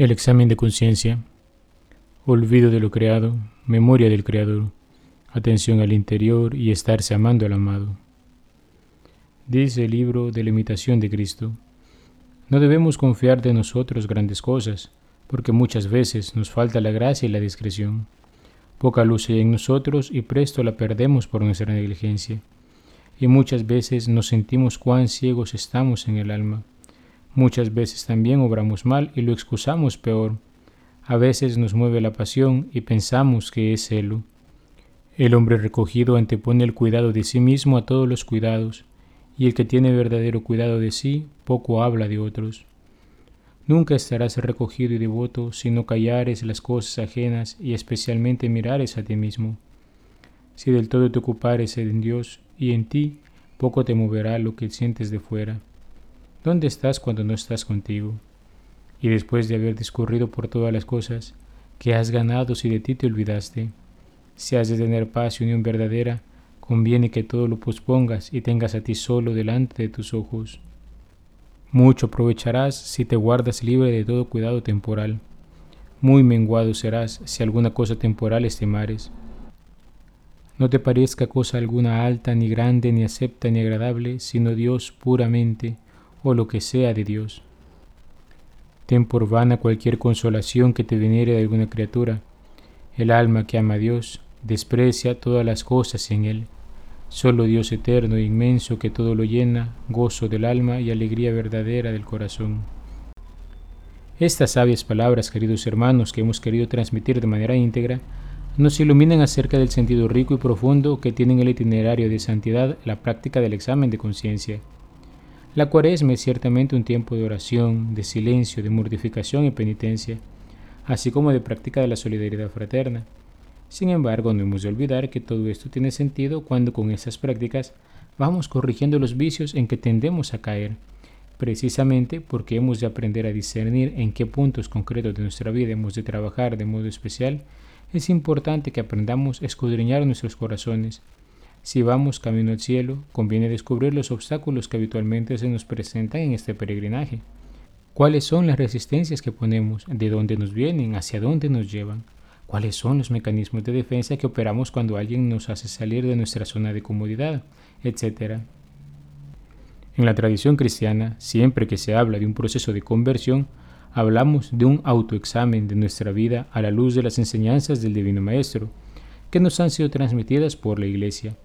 El examen de conciencia. Olvido de lo creado, memoria del Creador, atención al interior y estarse amando al amado. Dice el libro de la imitación de Cristo. No debemos confiar de nosotros grandes cosas, porque muchas veces nos falta la gracia y la discreción. Poca luz hay en nosotros y presto la perdemos por nuestra negligencia. Y muchas veces nos sentimos cuán ciegos estamos en el alma Muchas veces también obramos mal y lo excusamos peor. A veces nos mueve la pasión y pensamos que es celo. El hombre recogido antepone el cuidado de sí mismo a todos los cuidados, y el que tiene verdadero cuidado de sí poco habla de otros. Nunca estarás recogido y devoto si no callares las cosas ajenas y especialmente mirares a ti mismo. Si del todo te ocupares en Dios y en ti, poco te moverá lo que sientes de fuera. ¿Dónde estás cuando no estás contigo? Y después de haber discurrido por todas las cosas, ¿qué has ganado si de ti te olvidaste? Si has de tener paz y unión verdadera, conviene que todo lo pospongas y tengas a ti solo delante de tus ojos. Mucho aprovecharás si te guardas libre de todo cuidado temporal. Muy menguado serás si alguna cosa temporal estimares. No te parezca cosa alguna alta, ni grande, ni acepta, ni agradable, sino Dios puramente, o lo que sea de Dios. Ten por vana cualquier consolación que te viniere de alguna criatura. El alma que ama a Dios desprecia todas las cosas en Él. Solo Dios eterno e inmenso que todo lo llena, gozo del alma y alegría verdadera del corazón. Estas sabias palabras, queridos hermanos, que hemos querido transmitir de manera íntegra, nos iluminan acerca del sentido rico y profundo que tiene en el itinerario de santidad la práctica del examen de conciencia. La cuaresma es ciertamente un tiempo de oración, de silencio, de mortificación y penitencia, así como de práctica de la solidaridad fraterna. Sin embargo, no hemos de olvidar que todo esto tiene sentido cuando con esas prácticas vamos corrigiendo los vicios en que tendemos a caer, precisamente porque hemos de aprender a discernir en qué puntos concretos de nuestra vida hemos de trabajar de modo especial, es importante que aprendamos a escudriñar nuestros corazones si vamos camino al cielo, conviene descubrir los obstáculos que habitualmente se nos presentan en este peregrinaje. ¿Cuáles son las resistencias que ponemos? ¿De dónde nos vienen? ¿Hacia dónde nos llevan? ¿Cuáles son los mecanismos de defensa que operamos cuando alguien nos hace salir de nuestra zona de comodidad? Etcétera. En la tradición cristiana, siempre que se habla de un proceso de conversión, hablamos de un autoexamen de nuestra vida a la luz de las enseñanzas del Divino Maestro, que nos han sido transmitidas por la Iglesia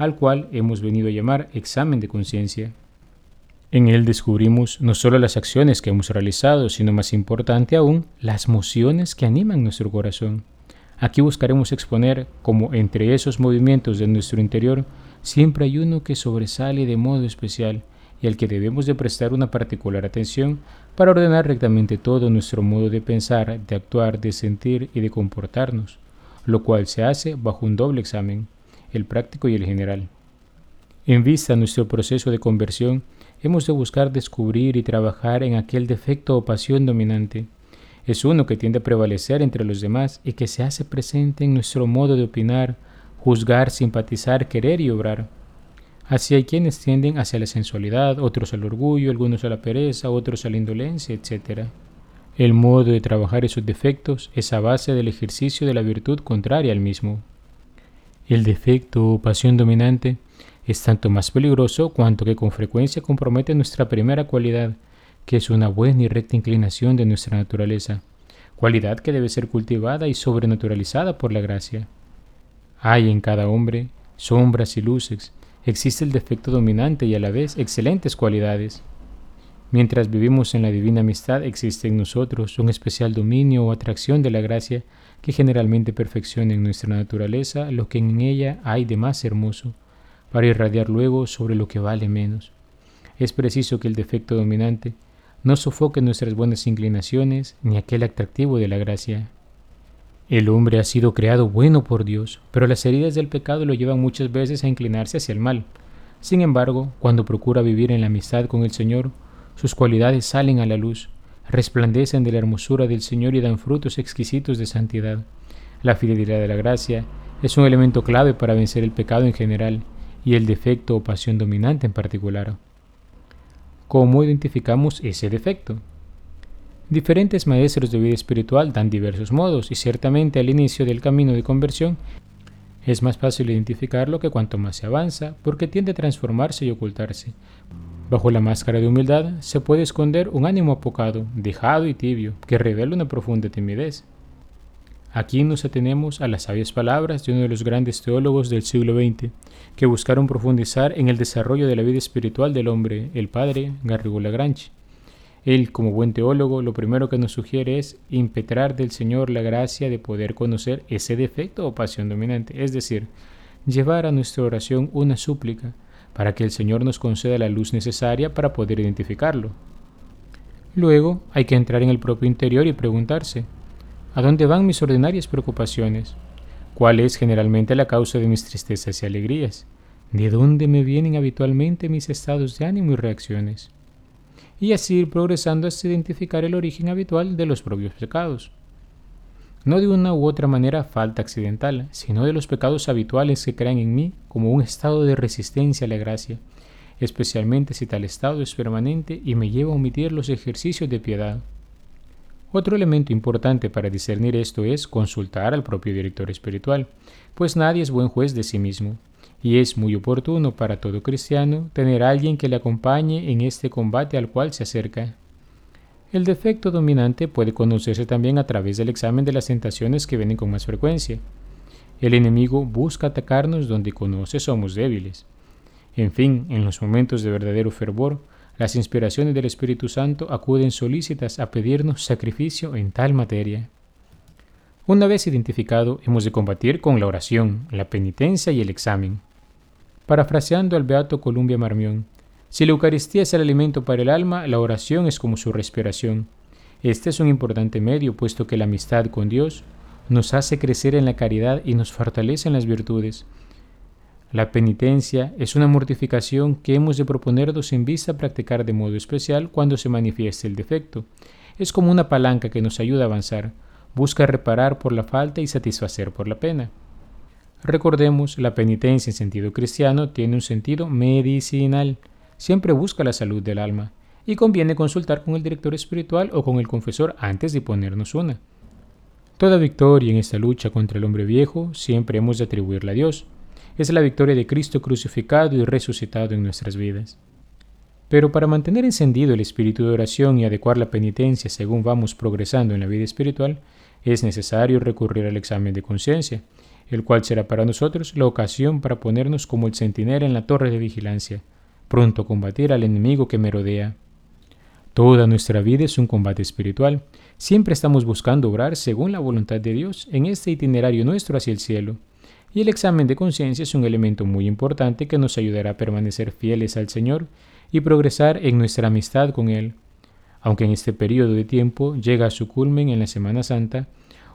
al cual hemos venido a llamar examen de conciencia. En él descubrimos no solo las acciones que hemos realizado, sino más importante aún, las emociones que animan nuestro corazón. Aquí buscaremos exponer cómo entre esos movimientos de nuestro interior siempre hay uno que sobresale de modo especial y al que debemos de prestar una particular atención para ordenar rectamente todo nuestro modo de pensar, de actuar, de sentir y de comportarnos, lo cual se hace bajo un doble examen el práctico y el general. En vista de nuestro proceso de conversión, hemos de buscar descubrir y trabajar en aquel defecto o pasión dominante. Es uno que tiende a prevalecer entre los demás y que se hace presente en nuestro modo de opinar, juzgar, simpatizar, querer y obrar. Así hay quienes tienden hacia la sensualidad, otros al orgullo, algunos a la pereza, otros a la indolencia, etc. El modo de trabajar esos defectos es a base del ejercicio de la virtud contraria al mismo. El defecto o pasión dominante es tanto más peligroso cuanto que con frecuencia compromete nuestra primera cualidad, que es una buena y recta inclinación de nuestra naturaleza, cualidad que debe ser cultivada y sobrenaturalizada por la gracia. Hay en cada hombre sombras y luces, existe el defecto dominante y a la vez excelentes cualidades. Mientras vivimos en la divina amistad existe en nosotros un especial dominio o atracción de la gracia que generalmente perfecciona en nuestra naturaleza lo que en ella hay de más hermoso, para irradiar luego sobre lo que vale menos. Es preciso que el defecto dominante no sofoque nuestras buenas inclinaciones ni aquel atractivo de la gracia. El hombre ha sido creado bueno por Dios, pero las heridas del pecado lo llevan muchas veces a inclinarse hacia el mal. Sin embargo, cuando procura vivir en la amistad con el Señor, sus cualidades salen a la luz, resplandecen de la hermosura del Señor y dan frutos exquisitos de santidad. La fidelidad de la gracia es un elemento clave para vencer el pecado en general y el defecto o pasión dominante en particular. ¿Cómo identificamos ese defecto? Diferentes maestros de vida espiritual dan diversos modos y ciertamente al inicio del camino de conversión es más fácil identificarlo que cuanto más se avanza porque tiende a transformarse y ocultarse. Bajo la máscara de humildad se puede esconder un ánimo apocado, dejado y tibio, que revela una profunda timidez. Aquí nos atenemos a las sabias palabras de uno de los grandes teólogos del siglo XX, que buscaron profundizar en el desarrollo de la vida espiritual del hombre, el padre Garrigou Lagrange. Él, como buen teólogo, lo primero que nos sugiere es impetrar del Señor la gracia de poder conocer ese defecto o pasión dominante, es decir, llevar a nuestra oración una súplica para que el Señor nos conceda la luz necesaria para poder identificarlo. Luego hay que entrar en el propio interior y preguntarse, ¿a dónde van mis ordinarias preocupaciones? ¿Cuál es generalmente la causa de mis tristezas y alegrías? ¿De dónde me vienen habitualmente mis estados de ánimo y reacciones? y así ir progresando hasta identificar el origen habitual de los propios pecados. No de una u otra manera falta accidental, sino de los pecados habituales que crean en mí como un estado de resistencia a la gracia, especialmente si tal estado es permanente y me lleva a omitir los ejercicios de piedad. Otro elemento importante para discernir esto es consultar al propio director espiritual, pues nadie es buen juez de sí mismo y es muy oportuno para todo cristiano tener a alguien que le acompañe en este combate al cual se acerca. El defecto dominante puede conocerse también a través del examen de las tentaciones que vienen con más frecuencia. El enemigo busca atacarnos donde conoce somos débiles. En fin, en los momentos de verdadero fervor, las inspiraciones del Espíritu Santo acuden solícitas a pedirnos sacrificio en tal materia. Una vez identificado, hemos de combatir con la oración, la penitencia y el examen. Parafraseando al beato Columbia Marmión, si la Eucaristía es el alimento para el alma, la oración es como su respiración. Este es un importante medio, puesto que la amistad con Dios nos hace crecer en la caridad y nos fortalece en las virtudes. La penitencia es una mortificación que hemos de proponernos en vista a practicar de modo especial cuando se manifieste el defecto. Es como una palanca que nos ayuda a avanzar, busca reparar por la falta y satisfacer por la pena. Recordemos, la penitencia en sentido cristiano tiene un sentido medicinal. Siempre busca la salud del alma y conviene consultar con el director espiritual o con el confesor antes de ponernos una. Toda victoria en esta lucha contra el hombre viejo siempre hemos de atribuirla a Dios. Es la victoria de Cristo crucificado y resucitado en nuestras vidas. Pero para mantener encendido el espíritu de oración y adecuar la penitencia según vamos progresando en la vida espiritual, es necesario recurrir al examen de conciencia, el cual será para nosotros la ocasión para ponernos como el centinela en la torre de vigilancia, pronto a combatir al enemigo que merodea. Toda nuestra vida es un combate espiritual. Siempre estamos buscando obrar según la voluntad de Dios en este itinerario nuestro hacia el cielo. Y el examen de conciencia es un elemento muy importante que nos ayudará a permanecer fieles al Señor y progresar en nuestra amistad con Él. Aunque en este periodo de tiempo llega a su culmen en la Semana Santa,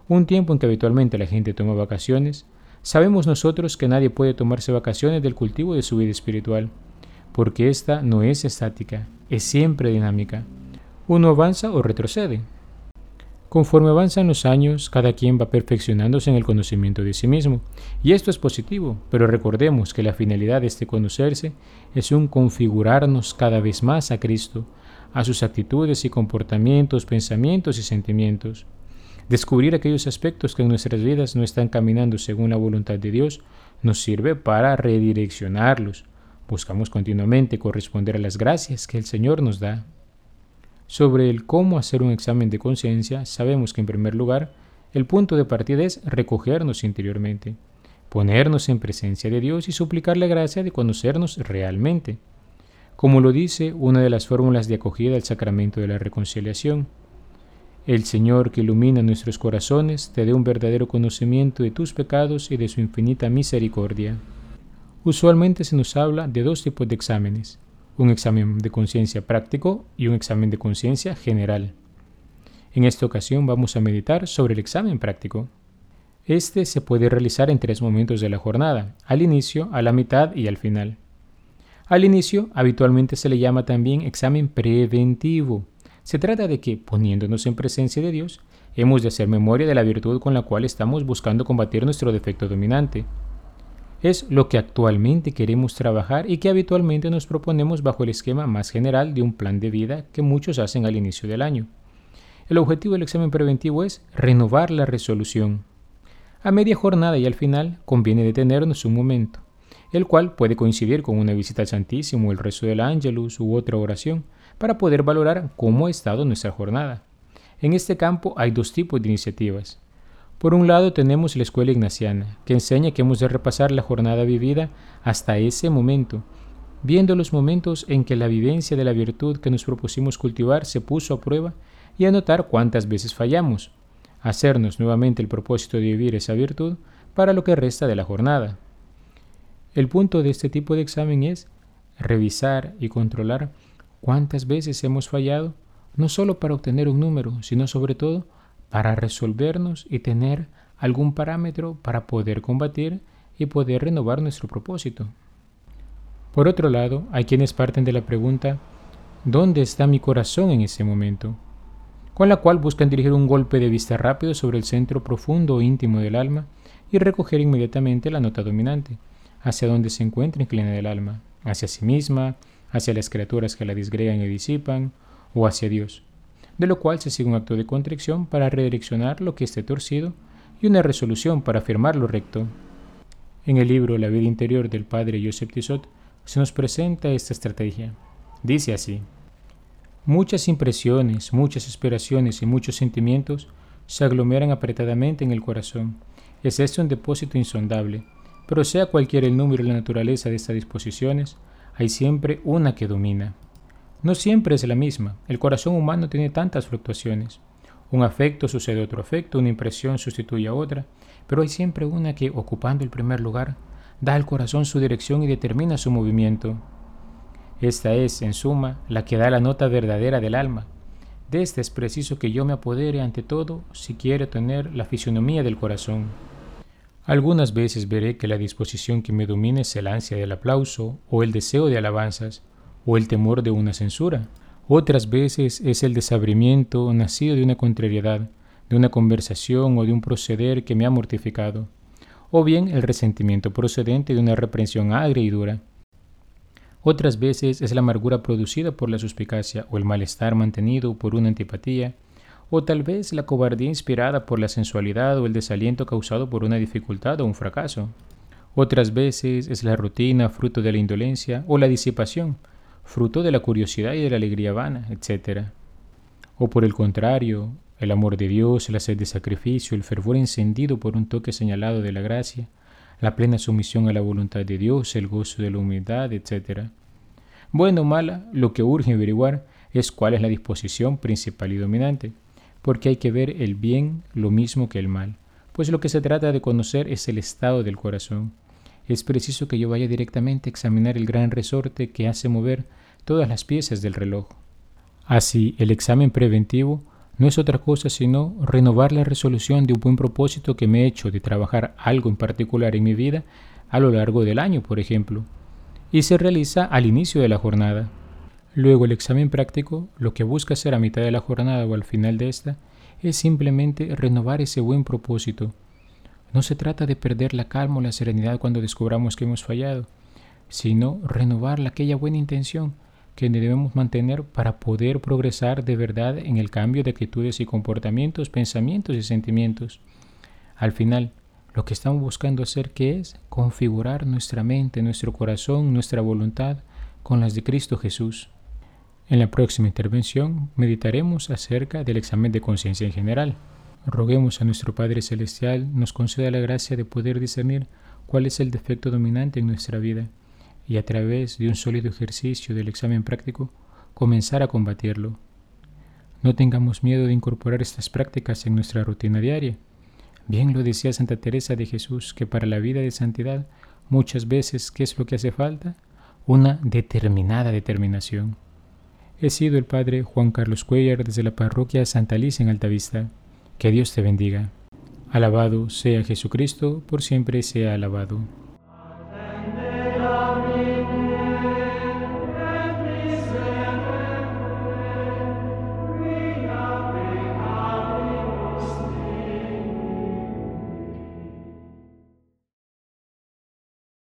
un tiempo en que habitualmente la gente toma vacaciones, sabemos nosotros que nadie puede tomarse vacaciones del cultivo de su vida espiritual, porque ésta no es estática, es siempre dinámica. Uno avanza o retrocede. Conforme avanzan los años, cada quien va perfeccionándose en el conocimiento de sí mismo, y esto es positivo, pero recordemos que la finalidad de este conocerse es un configurarnos cada vez más a Cristo, a sus actitudes y comportamientos, pensamientos y sentimientos. Descubrir aquellos aspectos que en nuestras vidas no están caminando según la voluntad de Dios nos sirve para redireccionarlos. Buscamos continuamente corresponder a las gracias que el Señor nos da. Sobre el cómo hacer un examen de conciencia, sabemos que en primer lugar, el punto de partida es recogernos interiormente, ponernos en presencia de Dios y suplicar la gracia de conocernos realmente, como lo dice una de las fórmulas de acogida al sacramento de la reconciliación. El Señor que ilumina nuestros corazones te dé un verdadero conocimiento de tus pecados y de su infinita misericordia. Usualmente se nos habla de dos tipos de exámenes, un examen de conciencia práctico y un examen de conciencia general. En esta ocasión vamos a meditar sobre el examen práctico. Este se puede realizar en tres momentos de la jornada, al inicio, a la mitad y al final. Al inicio habitualmente se le llama también examen preventivo, se trata de que, poniéndonos en presencia de Dios, hemos de hacer memoria de la virtud con la cual estamos buscando combatir nuestro defecto dominante. Es lo que actualmente queremos trabajar y que habitualmente nos proponemos bajo el esquema más general de un plan de vida que muchos hacen al inicio del año. El objetivo del examen preventivo es renovar la resolución. A media jornada y al final conviene detenernos un momento, el cual puede coincidir con una visita al Santísimo, el rezo del Ángelus u otra oración, para poder valorar cómo ha estado nuestra jornada. En este campo hay dos tipos de iniciativas. Por un lado tenemos la escuela ignaciana, que enseña que hemos de repasar la jornada vivida hasta ese momento, viendo los momentos en que la vivencia de la virtud que nos propusimos cultivar se puso a prueba y anotar cuántas veces fallamos, hacernos nuevamente el propósito de vivir esa virtud para lo que resta de la jornada. El punto de este tipo de examen es revisar y controlar cuántas veces hemos fallado, no solo para obtener un número, sino sobre todo para resolvernos y tener algún parámetro para poder combatir y poder renovar nuestro propósito. Por otro lado, hay quienes parten de la pregunta, ¿dónde está mi corazón en ese momento? con la cual buscan dirigir un golpe de vista rápido sobre el centro profundo o íntimo del alma y recoger inmediatamente la nota dominante, hacia donde se encuentra inclinada el alma, hacia sí misma, hacia las criaturas que la disgregan y disipan, o hacia Dios, de lo cual se sigue un acto de contrición para redireccionar lo que esté torcido y una resolución para afirmar lo recto. En el libro La vida interior del padre Joseph Tissot se nos presenta esta estrategia. Dice así: Muchas impresiones, muchas aspiraciones y muchos sentimientos se aglomeran apretadamente en el corazón. Es este un depósito insondable, pero sea cualquiera el número y la naturaleza de estas disposiciones, hay siempre una que domina. No siempre es la misma, el corazón humano tiene tantas fluctuaciones. Un afecto sucede otro afecto, una impresión sustituye a otra, pero hay siempre una que, ocupando el primer lugar, da al corazón su dirección y determina su movimiento. Esta es, en suma, la que da la nota verdadera del alma. De esta es preciso que yo me apodere ante todo si quiero tener la fisonomía del corazón. Algunas veces veré que la disposición que me domina es el ansia del aplauso, o el deseo de alabanzas, o el temor de una censura. Otras veces es el desabrimiento nacido de una contrariedad, de una conversación o de un proceder que me ha mortificado, o bien el resentimiento procedente de una reprensión agria y dura. Otras veces es la amargura producida por la suspicacia o el malestar mantenido por una antipatía, o tal vez la cobardía inspirada por la sensualidad o el desaliento causado por una dificultad o un fracaso. Otras veces es la rutina fruto de la indolencia o la disipación, fruto de la curiosidad y de la alegría vana, etc. O por el contrario, el amor de Dios, la sed de sacrificio, el fervor encendido por un toque señalado de la gracia, la plena sumisión a la voluntad de Dios, el gozo de la humildad, etc. Bueno o mala, lo que urge averiguar es cuál es la disposición principal y dominante, porque hay que ver el bien lo mismo que el mal, pues lo que se trata de conocer es el estado del corazón. Es preciso que yo vaya directamente a examinar el gran resorte que hace mover todas las piezas del reloj. Así, el examen preventivo no es otra cosa sino renovar la resolución de un buen propósito que me he hecho de trabajar algo en particular en mi vida a lo largo del año, por ejemplo, y se realiza al inicio de la jornada. Luego el examen práctico lo que busca hacer a mitad de la jornada o al final de esta es simplemente renovar ese buen propósito. No se trata de perder la calma o la serenidad cuando descubramos que hemos fallado, sino renovar aquella buena intención que debemos mantener para poder progresar de verdad en el cambio de actitudes y comportamientos, pensamientos y sentimientos. Al final, lo que estamos buscando hacer es configurar nuestra mente, nuestro corazón, nuestra voluntad con las de Cristo Jesús. En la próxima intervención meditaremos acerca del examen de conciencia en general. Roguemos a nuestro Padre Celestial nos conceda la gracia de poder discernir cuál es el defecto dominante en nuestra vida y a través de un sólido ejercicio del examen práctico comenzar a combatirlo. No tengamos miedo de incorporar estas prácticas en nuestra rutina diaria. Bien lo decía Santa Teresa de Jesús, que para la vida de santidad muchas veces, ¿qué es lo que hace falta? Una determinada determinación. He sido el Padre Juan Carlos Cuellar desde la parroquia Santa Alicia en Altavista. Que Dios te bendiga. Alabado sea Jesucristo, por siempre sea alabado.